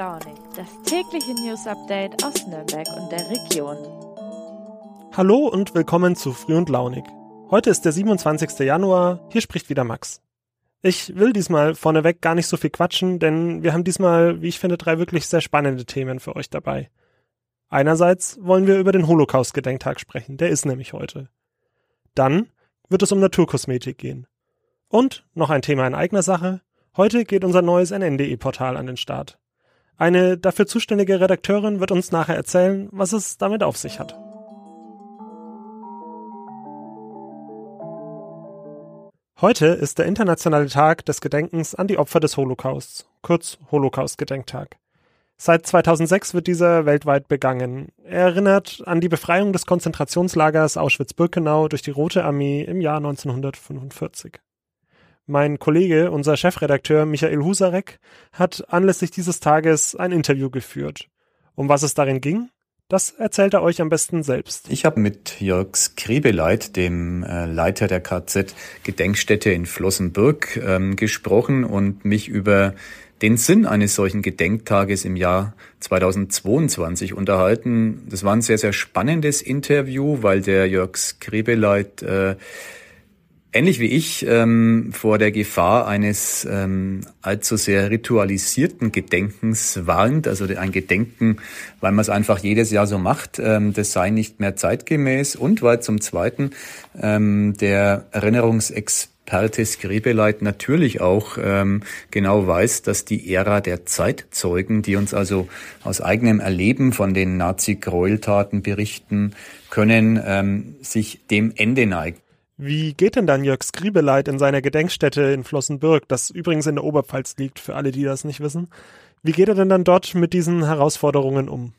Launig, das tägliche News Update aus Nürnberg und der Region. Hallo und willkommen zu Früh und Launig. Heute ist der 27. Januar, hier spricht wieder Max. Ich will diesmal vorneweg gar nicht so viel quatschen, denn wir haben diesmal, wie ich finde, drei wirklich sehr spannende Themen für euch dabei. Einerseits wollen wir über den Holocaust-Gedenktag sprechen, der ist nämlich heute. Dann wird es um Naturkosmetik gehen. Und noch ein Thema in eigener Sache. Heute geht unser neues NNDE-Portal an den Start. Eine dafür zuständige Redakteurin wird uns nachher erzählen, was es damit auf sich hat. Heute ist der internationale Tag des Gedenkens an die Opfer des Holocausts, kurz Holocaust-Gedenktag. Seit 2006 wird dieser weltweit begangen. Er erinnert an die Befreiung des Konzentrationslagers Auschwitz-Birkenau durch die Rote Armee im Jahr 1945. Mein Kollege, unser Chefredakteur Michael Husarek, hat anlässlich dieses Tages ein Interview geführt. Um was es darin ging, das erzählt er euch am besten selbst. Ich habe mit Jörg Skrebeleit, dem äh, Leiter der KZ Gedenkstätte in Flossenbürg, ähm, gesprochen und mich über den Sinn eines solchen Gedenktages im Jahr 2022 unterhalten. Das war ein sehr, sehr spannendes Interview, weil der Jörg Skrebeleit äh, ähnlich wie ich ähm, vor der Gefahr eines ähm, allzu sehr ritualisierten Gedenkens warnt, also ein Gedenken, weil man es einfach jedes Jahr so macht, ähm, das sei nicht mehr zeitgemäß und weil zum Zweiten ähm, der Erinnerungsexperte Skribeleit natürlich auch ähm, genau weiß, dass die Ära der Zeitzeugen, die uns also aus eigenem Erleben von den Nazi-Gräueltaten berichten können, ähm, sich dem Ende neigt. Wie geht denn dann Jörg Skribeleit in seiner Gedenkstätte in Flossenbürg, das übrigens in der Oberpfalz liegt, für alle, die das nicht wissen? Wie geht er denn dann dort mit diesen Herausforderungen um?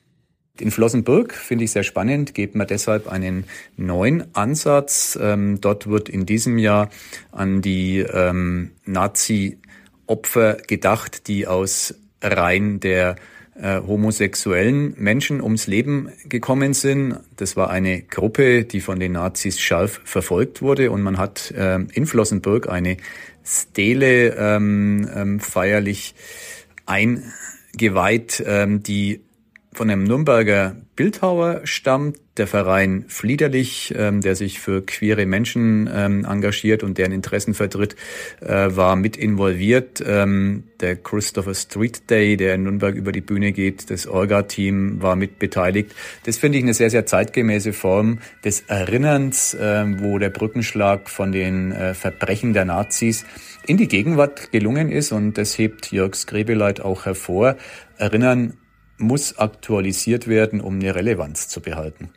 In Flossenbürg finde ich sehr spannend, geht man deshalb einen neuen Ansatz. Ähm, dort wird in diesem Jahr an die ähm, Nazi-Opfer gedacht, die aus Reihen der äh, homosexuellen Menschen ums Leben gekommen sind. Das war eine Gruppe, die von den Nazis scharf verfolgt wurde und man hat äh, in Flossenburg eine Stele ähm, ähm, feierlich eingeweiht, ähm, die von einem Nürnberger Bildhauer stammt, der Verein Fliederlich, ähm, der sich für queere Menschen ähm, engagiert und deren Interessen vertritt, äh, war mit involviert. Ähm, der Christopher Street Day, der in Nürnberg über die Bühne geht, das Orga-Team war mit beteiligt. Das finde ich eine sehr, sehr zeitgemäße Form des Erinnerns, äh, wo der Brückenschlag von den äh, Verbrechen der Nazis in die Gegenwart gelungen ist und das hebt Jörg Skrebeleit auch hervor. Erinnern muss aktualisiert werden, um eine Relevanz zu behalten.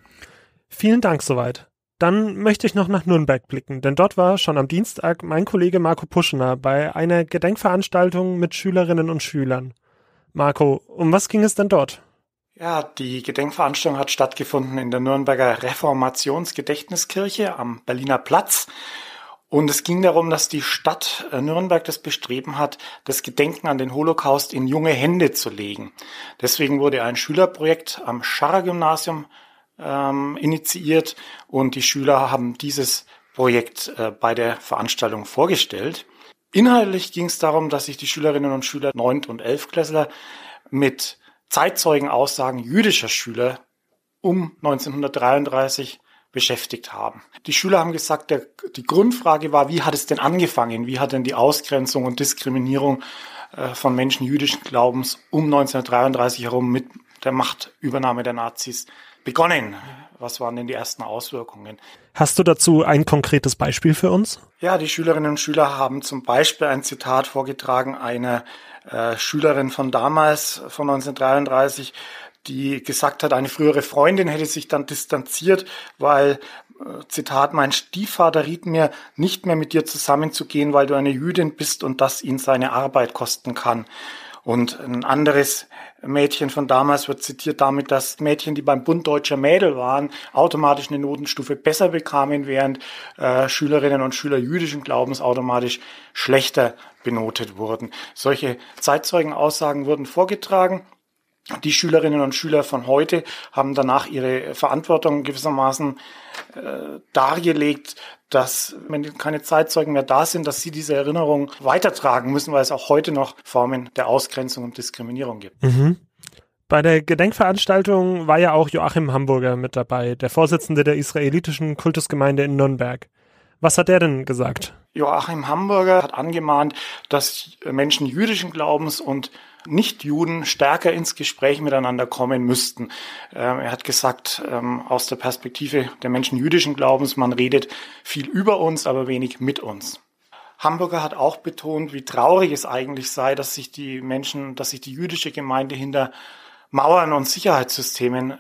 Vielen Dank soweit. Dann möchte ich noch nach Nürnberg blicken, denn dort war schon am Dienstag mein Kollege Marco Puschner bei einer Gedenkveranstaltung mit Schülerinnen und Schülern. Marco, um was ging es denn dort? Ja, die Gedenkveranstaltung hat stattgefunden in der Nürnberger Reformationsgedächtniskirche am Berliner Platz. Und es ging darum, dass die Stadt äh, Nürnberg das Bestreben hat, das Gedenken an den Holocaust in junge Hände zu legen. Deswegen wurde ein Schülerprojekt am Scharrer Gymnasium ähm, initiiert und die Schüler haben dieses Projekt äh, bei der Veranstaltung vorgestellt. Inhaltlich ging es darum, dass sich die Schülerinnen und Schüler 9. und 11. Klässler mit Zeitzeugenaussagen jüdischer Schüler um 1933 beschäftigt haben. Die Schüler haben gesagt, der, die Grundfrage war, wie hat es denn angefangen? Wie hat denn die Ausgrenzung und Diskriminierung äh, von Menschen jüdischen Glaubens um 1933 herum mit der Machtübernahme der Nazis begonnen? Was waren denn die ersten Auswirkungen? Hast du dazu ein konkretes Beispiel für uns? Ja, die Schülerinnen und Schüler haben zum Beispiel ein Zitat vorgetragen einer äh, Schülerin von damals, von 1933, die gesagt hat, eine frühere Freundin hätte sich dann distanziert, weil, äh, Zitat, mein Stiefvater riet mir, nicht mehr mit dir zusammenzugehen, weil du eine Jüdin bist und das ihn seine Arbeit kosten kann. Und ein anderes Mädchen von damals wird zitiert damit, dass Mädchen, die beim Bund deutscher Mädel waren, automatisch eine Notenstufe besser bekamen, während äh, Schülerinnen und Schüler jüdischen Glaubens automatisch schlechter benotet wurden. Solche Zeitzeugenaussagen wurden vorgetragen die Schülerinnen und Schüler von heute haben danach ihre Verantwortung gewissermaßen äh, dargelegt, dass wenn keine Zeitzeugen mehr da sind, dass sie diese Erinnerung weitertragen müssen, weil es auch heute noch Formen der Ausgrenzung und Diskriminierung gibt. Mhm. Bei der Gedenkveranstaltung war ja auch Joachim Hamburger mit dabei, der Vorsitzende der israelitischen Kultusgemeinde in Nürnberg. Was hat er denn gesagt? Joachim Hamburger hat angemahnt, dass Menschen jüdischen Glaubens und Nichtjuden stärker ins Gespräch miteinander kommen müssten. Ähm, er hat gesagt, ähm, aus der Perspektive der Menschen jüdischen Glaubens, man redet viel über uns, aber wenig mit uns. Hamburger hat auch betont, wie traurig es eigentlich sei, dass sich die Menschen, dass sich die jüdische Gemeinde hinter Mauern und Sicherheitssystemen äh,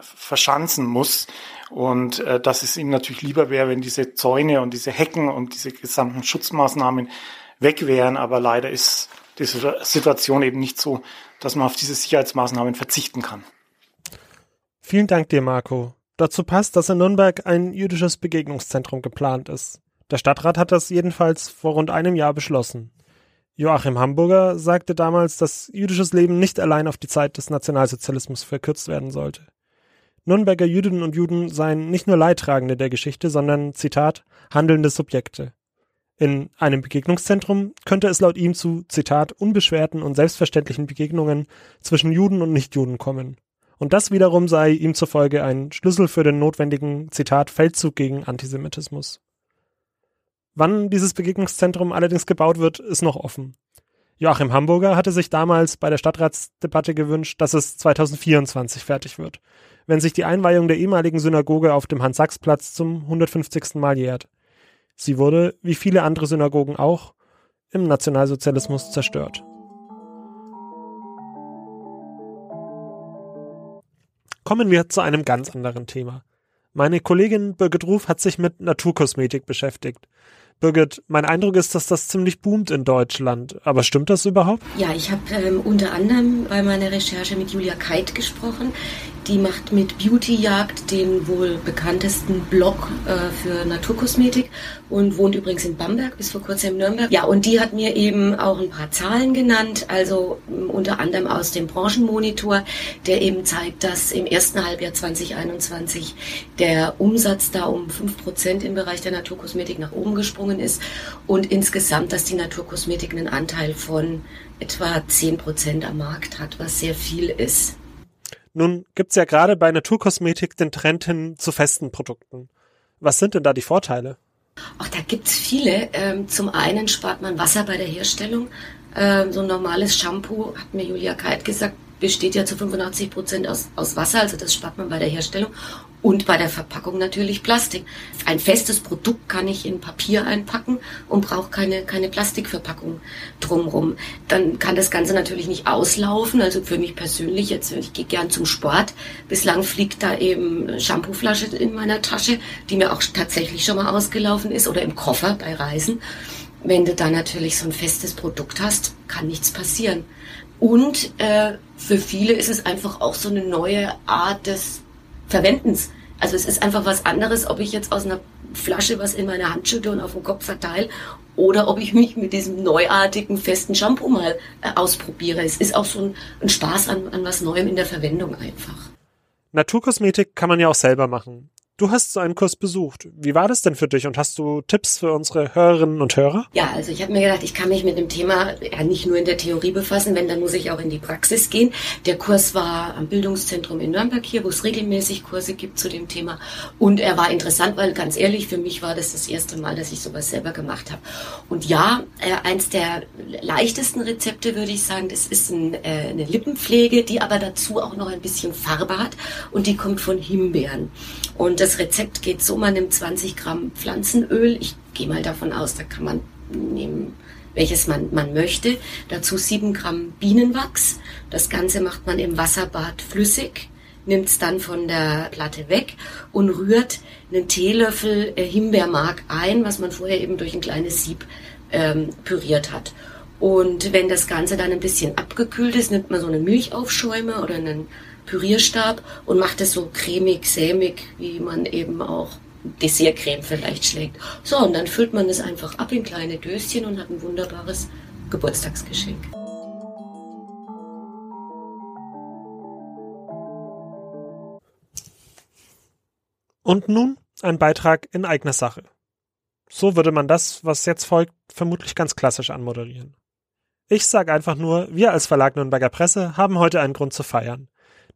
verschanzen muss und äh, dass es ihm natürlich lieber wäre, wenn diese Zäune und diese Hecken und diese gesamten Schutzmaßnahmen weg wären, aber leider ist die Situation eben nicht so, dass man auf diese Sicherheitsmaßnahmen verzichten kann. Vielen Dank dir, Marco. Dazu passt, dass in Nürnberg ein jüdisches Begegnungszentrum geplant ist. Der Stadtrat hat das jedenfalls vor rund einem Jahr beschlossen. Joachim Hamburger sagte damals, dass jüdisches Leben nicht allein auf die Zeit des Nationalsozialismus verkürzt werden sollte. Nürnberger Jüdinnen und Juden seien nicht nur Leidtragende der Geschichte, sondern, Zitat, handelnde Subjekte. In einem Begegnungszentrum könnte es laut ihm zu, Zitat, unbeschwerten und selbstverständlichen Begegnungen zwischen Juden und Nichtjuden kommen. Und das wiederum sei ihm zufolge ein Schlüssel für den notwendigen, Zitat, Feldzug gegen Antisemitismus. Wann dieses Begegnungszentrum allerdings gebaut wird, ist noch offen. Joachim Hamburger hatte sich damals bei der Stadtratsdebatte gewünscht, dass es 2024 fertig wird, wenn sich die Einweihung der ehemaligen Synagoge auf dem Hans-Sachs-Platz zum 150. Mal jährt. Sie wurde, wie viele andere Synagogen auch, im Nationalsozialismus zerstört. Kommen wir zu einem ganz anderen Thema. Meine Kollegin Birgit Ruf hat sich mit Naturkosmetik beschäftigt. Birgit, mein Eindruck ist, dass das ziemlich boomt in Deutschland. Aber stimmt das überhaupt? Ja, ich habe ähm, unter anderem bei meiner Recherche mit Julia Keit gesprochen. Die macht mit Beautyjagd den wohl bekanntesten Blog äh, für Naturkosmetik und wohnt übrigens in Bamberg, bis vor kurzem in Nürnberg. Ja, und die hat mir eben auch ein paar Zahlen genannt, also ähm, unter anderem aus dem Branchenmonitor, der eben zeigt, dass im ersten Halbjahr 2021 der Umsatz da um fünf Prozent im Bereich der Naturkosmetik nach oben gesprungen ist und insgesamt, dass die Naturkosmetik einen Anteil von etwa zehn Prozent am Markt hat, was sehr viel ist. Nun gibt's ja gerade bei Naturkosmetik den Trend hin zu festen Produkten. Was sind denn da die Vorteile? Ach, da gibt's viele. Ähm, zum einen spart man Wasser bei der Herstellung. Ähm, so ein normales Shampoo, hat mir Julia Keit gesagt, besteht ja zu 85 Prozent aus, aus Wasser, also das spart man bei der Herstellung. Und bei der Verpackung natürlich Plastik. Ein festes Produkt kann ich in Papier einpacken und brauche keine, keine Plastikverpackung drumrum. Dann kann das Ganze natürlich nicht auslaufen. Also für mich persönlich, jetzt ich gehe gern zum Sport. Bislang fliegt da eben Shampooflasche in meiner Tasche, die mir auch tatsächlich schon mal ausgelaufen ist oder im Koffer bei Reisen. Wenn du da natürlich so ein festes Produkt hast, kann nichts passieren. Und äh, für viele ist es einfach auch so eine neue Art des Verwendens. Also es ist einfach was anderes, ob ich jetzt aus einer Flasche was in meine Hand schütte und auf den Kopf verteile oder ob ich mich mit diesem neuartigen festen Shampoo mal äh, ausprobiere. Es ist auch so ein, ein Spaß an, an was Neuem in der Verwendung einfach. Naturkosmetik kann man ja auch selber machen. Du hast so einen Kurs besucht. Wie war das denn für dich und hast du Tipps für unsere Hörerinnen und Hörer? Ja, also ich habe mir gedacht, ich kann mich mit dem Thema ja nicht nur in der Theorie befassen, wenn, dann muss ich auch in die Praxis gehen. Der Kurs war am Bildungszentrum in Nürnberg hier, wo es regelmäßig Kurse gibt zu dem Thema. Und er war interessant, weil ganz ehrlich, für mich war das das erste Mal, dass ich sowas selber gemacht habe. Und ja, äh, eins der leichtesten Rezepte würde ich sagen, das ist ein, äh, eine Lippenpflege, die aber dazu auch noch ein bisschen Farbe hat und die kommt von Himbeeren. Und das Rezept geht so, man nimmt 20 Gramm Pflanzenöl. Ich gehe mal davon aus, da kann man nehmen, welches man, man möchte. Dazu 7 Gramm Bienenwachs. Das Ganze macht man im Wasserbad flüssig, nimmt es dann von der Platte weg und rührt einen Teelöffel äh, Himbeermark ein, was man vorher eben durch ein kleines Sieb ähm, püriert hat. Und wenn das Ganze dann ein bisschen abgekühlt ist, nimmt man so eine Milchaufschäume oder einen Pürierstab und macht es so cremig, sämig, wie man eben auch Dessertcreme vielleicht schlägt. So, und dann füllt man es einfach ab in kleine Döschen und hat ein wunderbares Geburtstagsgeschenk. Und nun ein Beitrag in eigener Sache. So würde man das, was jetzt folgt, vermutlich ganz klassisch anmoderieren. Ich sage einfach nur, wir als Verlag Nürnberger Presse haben heute einen Grund zu feiern.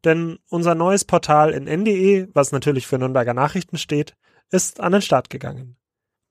Denn unser neues Portal in NDE, was natürlich für Nürnberger Nachrichten steht, ist an den Start gegangen.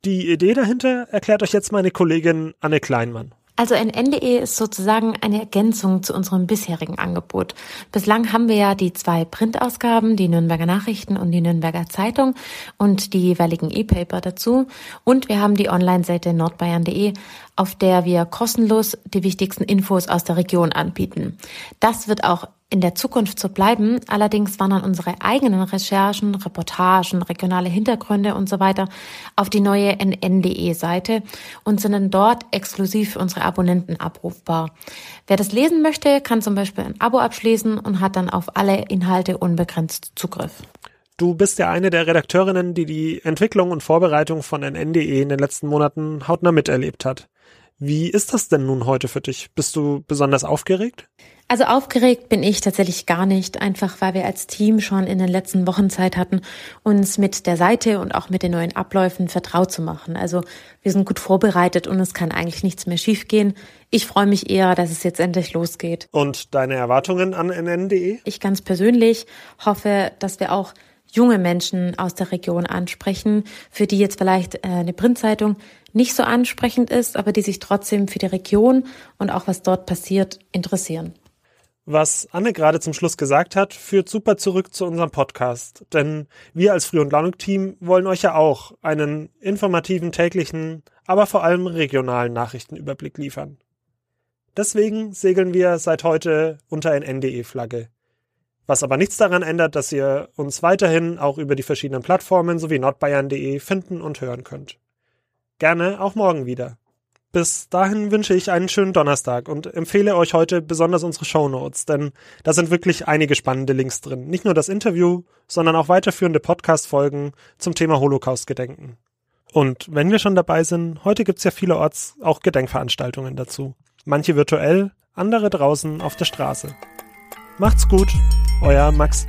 Die Idee dahinter erklärt euch jetzt meine Kollegin Anne Kleinmann. Also ein NDE ist sozusagen eine Ergänzung zu unserem bisherigen Angebot. Bislang haben wir ja die zwei Printausgaben, die Nürnberger Nachrichten und die Nürnberger Zeitung und die jeweiligen E-Paper dazu. Und wir haben die Online-Seite nordbayern.de, auf der wir kostenlos die wichtigsten Infos aus der Region anbieten. Das wird auch in der Zukunft so bleiben. Allerdings wandern unsere eigenen Recherchen, Reportagen, regionale Hintergründe und so weiter auf die neue nn.de-Seite und sind dann dort exklusiv für unsere Abonnenten abrufbar. Wer das lesen möchte, kann zum Beispiel ein Abo abschließen und hat dann auf alle Inhalte unbegrenzt Zugriff. Du bist ja eine der Redakteurinnen, die die Entwicklung und Vorbereitung von nn.de in den letzten Monaten hautnah miterlebt hat. Wie ist das denn nun heute für dich? Bist du besonders aufgeregt? Also aufgeregt bin ich tatsächlich gar nicht, einfach weil wir als Team schon in den letzten Wochen Zeit hatten, uns mit der Seite und auch mit den neuen Abläufen vertraut zu machen. Also wir sind gut vorbereitet und es kann eigentlich nichts mehr schiefgehen. Ich freue mich eher, dass es jetzt endlich losgeht. Und deine Erwartungen an nn.de? Ich ganz persönlich hoffe, dass wir auch junge Menschen aus der Region ansprechen, für die jetzt vielleicht äh, eine Printzeitung nicht so ansprechend ist, aber die sich trotzdem für die Region und auch was dort passiert interessieren. Was Anne gerade zum Schluss gesagt hat, führt super zurück zu unserem Podcast. Denn wir als Früh- und Launung-Team wollen euch ja auch einen informativen, täglichen, aber vor allem regionalen Nachrichtenüberblick liefern. Deswegen segeln wir seit heute unter ein NDE-Flagge. Was aber nichts daran ändert, dass ihr uns weiterhin auch über die verschiedenen Plattformen sowie nordbayern.de finden und hören könnt. Gerne auch morgen wieder. Bis dahin wünsche ich einen schönen Donnerstag und empfehle euch heute besonders unsere Show Notes, denn da sind wirklich einige spannende Links drin. Nicht nur das Interview, sondern auch weiterführende Podcast-Folgen zum Thema Holocaust-Gedenken. Und wenn wir schon dabei sind, heute gibt's ja vielerorts auch Gedenkveranstaltungen dazu. Manche virtuell, andere draußen auf der Straße. Macht's gut, euer Max.